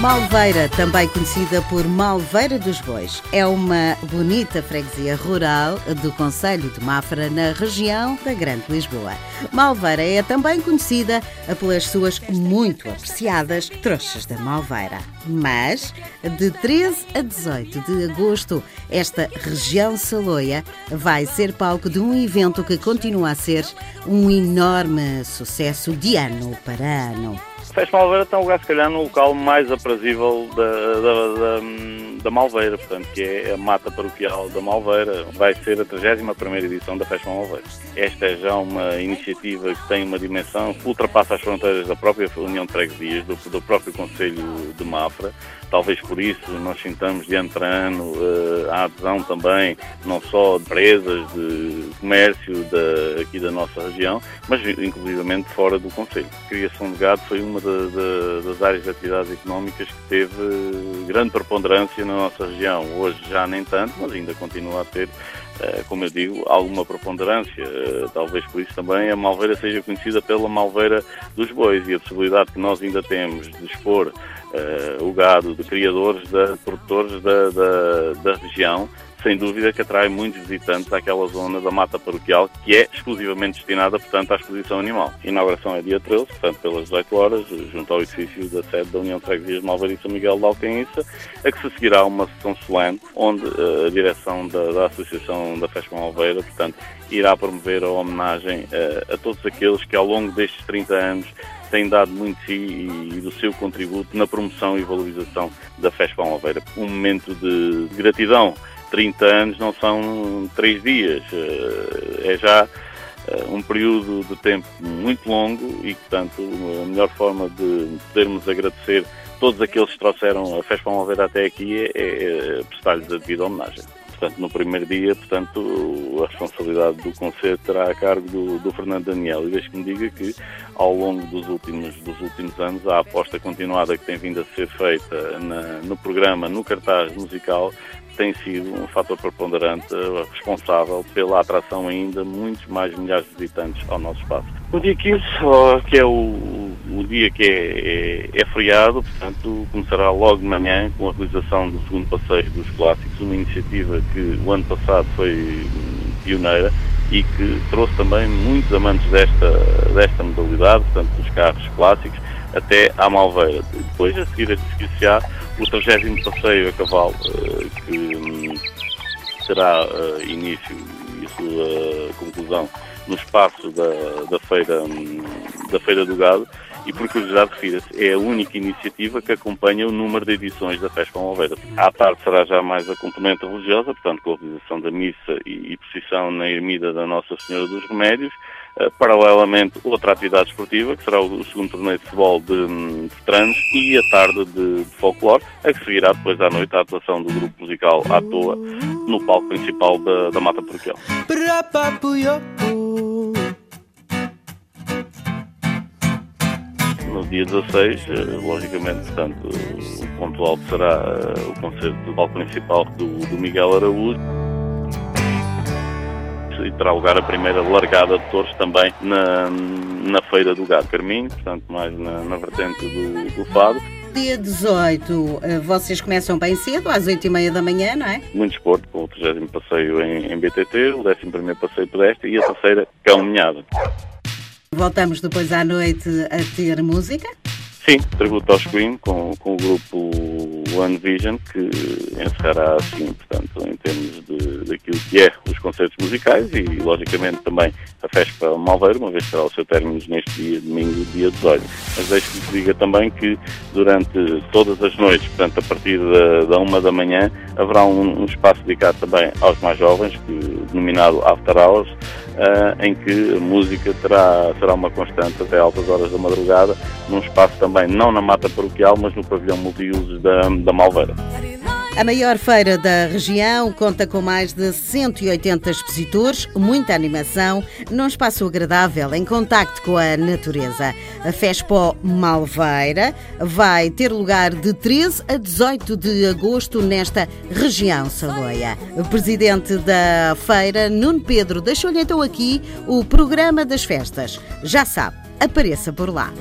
Malveira, também conhecida por Malveira dos Bois, é uma bonita freguesia rural do Conselho de Mafra, na região da Grande Lisboa. Malveira é também conhecida pelas suas muito apreciadas trouxas da Malveira. Mas, de 13 a 18 de agosto, esta região saloia vai ser palco de um evento que continua a ser um enorme sucesso de ano para ano. Festa Malveira tem um lugar, se calhar, no local mais aprazível da, da, da, da, Malveira, portanto, que é a Mata Paroquial da Malveira. Vai ser a 31 edição da Festa Malveira. Esta é já uma iniciativa que tem uma dimensão que ultrapassa as fronteiras da própria União de Freguesias, do, do próprio Conselho de Mafra. Talvez por isso nós sintamos de ano para ano uh, a adesão também, não só de empresas, de comércio de, aqui da nossa região, mas inclusivamente fora do Conselho. A criação de gado foi uma das áreas de atividades económicas que teve grande preponderância na nossa região. Hoje já nem tanto, mas ainda continua a ter eh, como eu digo, alguma preponderância. Eh, talvez por isso também a Malveira seja conhecida pela Malveira dos Bois e a possibilidade que nós ainda temos de expor uh, o gado de criadores, de produtores da, da, da região, sem dúvida que atrai muitos visitantes àquela zona da mata paroquial que é exclusivamente destinada, portanto, à exposição animal. A inauguração é dia 13, portanto, pelas 18 horas, junto ao edifício da sede da União de Freguesias de Miguel de Alcança, a que se seguirá uma sessão solene, onde uh, a direção da, da Associação da Festa Malveira, portanto, irá promover a homenagem uh, a todos aqueles que ao longo destes 30 anos têm dado muito de si e do seu contributo na promoção e valorização da Festa Palmaveira. Um momento de gratidão 30 anos não são três dias, eh, é já eh, um período de tempo muito longo e, portanto, a melhor forma de podermos agradecer todos aqueles que trouxeram a Festa Palmaveira até aqui é, é prestar-lhes a devida homenagem. Portanto, no primeiro dia, portanto, a responsabilidade do Conselho terá a cargo do, do Fernando Daniel. E deixe-me diga que, ao longo dos últimos, dos últimos anos, a aposta continuada que tem vindo a ser feita na, no programa, no cartaz musical, tem sido um fator preponderante responsável pela atração ainda muitos mais milhares de visitantes ao nosso espaço. O dia 15, que é o, o dia que é, é, é, feriado, portanto, começará logo de manhã com a realização do segundo passeio dos clássicos, uma iniciativa que o ano passado foi pioneira e que trouxe também muitos amantes desta, desta modalidade, portanto, dos carros clássicos, até à Malveira. Depois, a seguir, a seguir o 30 passeio a cavalo, eh, que hum, terá eh, início e sua conclusão no espaço da, da, feira, hum, da Feira do Gado e, por curiosidade, refira-se, é a única iniciativa que acompanha o número de edições da Festa Alveira. À tarde será já mais a componente religiosa, portanto, com a realização da missa e, e na ermida da Nossa Senhora dos Remédios, Uh, paralelamente, outra atividade esportiva, que será o, segundo torneio de futebol de, hum, de Tranos, e a tarde de, de folclore, a que seguirá depois à noite a atuação do grupo musical à toa, no palco principal da, da Mata Paroquial. No dia 16, eh, logicamente, portanto, o ponto alto será eh, o concerto do palco principal do, do Miguel Araújo e terá lugar a primeira largada de touros também na, na Feira do Gado Carminho, portanto mais na, na vertente do, do Fado. Dia 18, eh, vocês começam bem cedo, às 8h30 da manhã, não é? Muito esporte, com o 30 passeio em, em BTT, o 11 passeio pedestre e a terceira caminhada. Voltamos depois à noite a ter música? Sim, tributo aos Queen com, com o grupo One Vision, que encerrará assim, portanto, em termos de, daquilo que é os concertos musicais e, logicamente, também a festa Malveiro, uma vez que terá o seu término neste dia, domingo, dia 18. Mas deixe-me que diga também que durante todas as noites, portanto, a partir da, da uma da manhã, haverá um, um espaço dedicado também aos mais jovens, que, denominado After Hours, uh, em que a música terá, será uma constante até altas horas da madrugada, num espaço também não na mata paroquial, mas no pavilhão multiusos da, da Malveira. A maior feira da região conta com mais de 180 expositores, muita animação, num espaço agradável, em contacto com a natureza. A Fespo Malveira vai ter lugar de 13 a 18 de agosto nesta região saloia. O presidente da feira, Nuno Pedro, deixou-lhe então aqui o programa das festas. Já sabe, apareça por lá.